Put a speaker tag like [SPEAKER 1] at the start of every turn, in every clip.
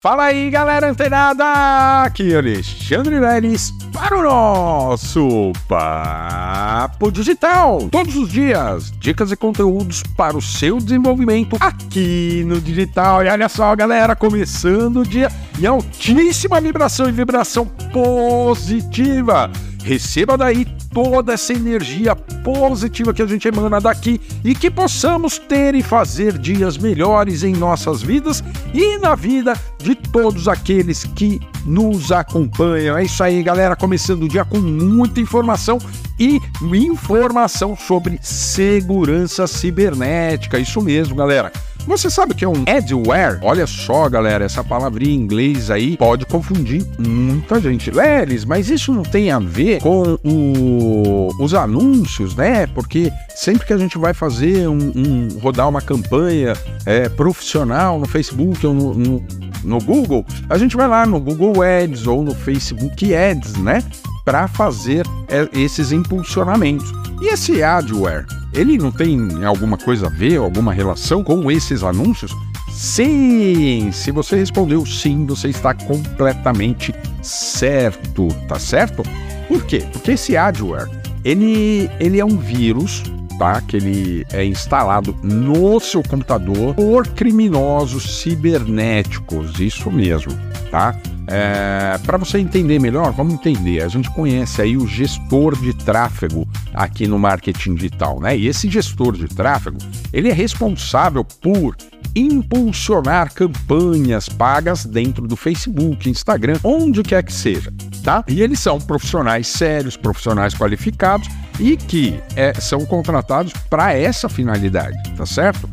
[SPEAKER 1] Fala aí, galera antenada! Aqui é Alexandre Leles para o nosso Papo Digital. Todos os dias, dicas e conteúdos para o seu desenvolvimento aqui no digital. E olha só, galera, começando o dia em altíssima vibração e vibração positiva. Receba daí toda essa energia positiva que a gente emana daqui e que possamos ter e fazer dias melhores em nossas vidas e na vida de todos aqueles que nos acompanham. É isso aí, galera. Começando o dia com muita informação e informação sobre segurança cibernética. Isso mesmo, galera. Você sabe o que é um adware? Olha só, galera, essa palavrinha em inglês aí pode confundir muita gente. Lelis, mas isso não tem a ver com o, os anúncios, né? Porque sempre que a gente vai fazer um, um rodar uma campanha é, profissional no Facebook ou no, no, no Google, a gente vai lá no Google Ads ou no Facebook Ads, né? Para fazer é, esses impulsionamentos. E esse adware? Ele não tem alguma coisa a ver, alguma relação com esses anúncios? Sim! Se você respondeu sim, você está completamente certo, tá certo? Por quê? Porque esse adware, ele, ele é um vírus, tá? Que ele é instalado no seu computador por criminosos cibernéticos, isso mesmo, tá? É, Para você entender melhor, vamos entender. A gente conhece aí o gestor de tráfego aqui no marketing digital, né? E esse gestor de tráfego, ele é responsável por impulsionar campanhas pagas dentro do Facebook, Instagram, onde quer que seja, tá? E eles são profissionais sérios, profissionais qualificados e que é, são contratados para essa finalidade, tá certo?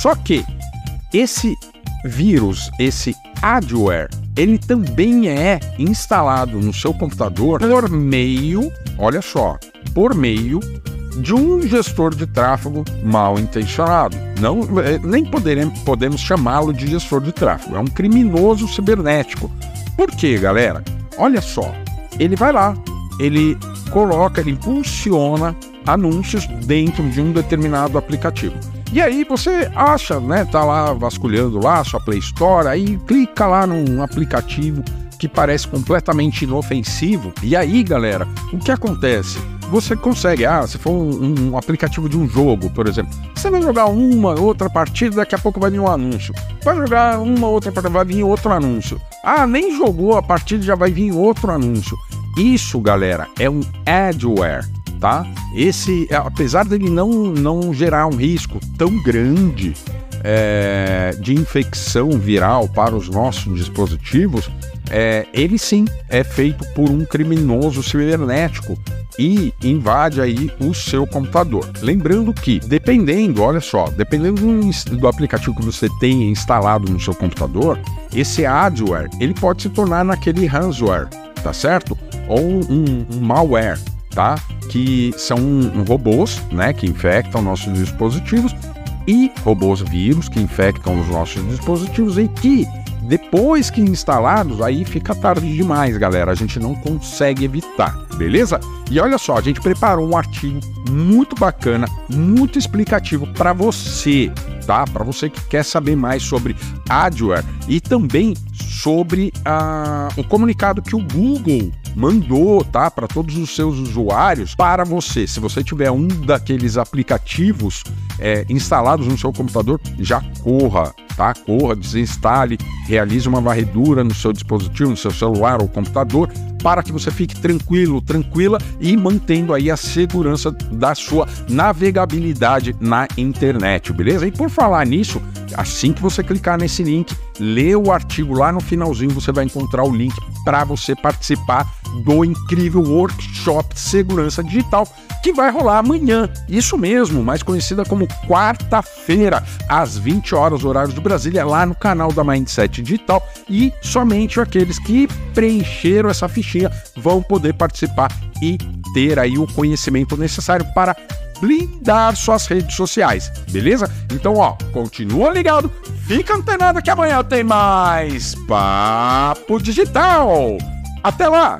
[SPEAKER 1] Só que esse vírus, esse adware, ele também é instalado no seu computador por meio, olha só, por meio de um gestor de tráfego mal intencionado. Não, é, nem poderemos, podemos chamá-lo de gestor de tráfego, é um criminoso cibernético. Por quê, galera? Olha só, ele vai lá, ele coloca, ele impulsiona anúncios dentro de um determinado aplicativo. E aí você acha, né? Tá lá vasculhando lá sua Play Store, aí clica lá num aplicativo que parece completamente inofensivo. E aí, galera, o que acontece? Você consegue, ah, se for um, um, aplicativo de um jogo, por exemplo, você vai jogar uma, outra partida, daqui a pouco vai vir um anúncio. Vai jogar uma, outra partida, vai vir outro anúncio. Ah, nem jogou a partida, já vai vir outro anúncio. Isso, galera, é um adware tá? Esse, apesar dele não, não gerar um risco tão grande é, de infecção viral para os nossos dispositivos, é, ele sim é feito por um criminoso cibernético e invade aí o seu computador. Lembrando que, dependendo, olha só, dependendo do, do aplicativo que você tem instalado no seu computador, esse adware ele pode se tornar naquele ransomware, tá certo? Ou um, um malware tá? Que são robôs, né, que infectam nossos dispositivos e robôs vírus que infectam os nossos dispositivos e que depois que instalados, aí fica tarde demais, galera. A gente não consegue evitar, beleza? E olha só, a gente preparou um artigo muito bacana, muito explicativo para você, tá? Para você que quer saber mais sobre adware e também sobre uh, o comunicado que o Google mandou, tá, para todos os seus usuários, para você. Se você tiver um daqueles aplicativos é, instalados no seu computador, já corra, tá? Corra, desinstale, realize uma varredura no seu dispositivo, no seu celular ou computador, para que você fique tranquilo, tranquila e mantendo aí a segurança da sua navegabilidade na internet, beleza? E por falar nisso, assim que você clicar nesse link, lê o artigo lá no finalzinho, você vai encontrar o link para você participar do incrível workshop de segurança digital que vai rolar amanhã. Isso mesmo, mais conhecida como quarta-feira, às 20 horas, horário do Brasília, lá no canal da Mindset Digital. E somente aqueles que preencheram essa fichinha vão poder participar e ter aí o conhecimento necessário para blindar suas redes sociais, beleza? Então, ó, continua ligado, fica antenado que amanhã tem mais Papo Digital. Até lá!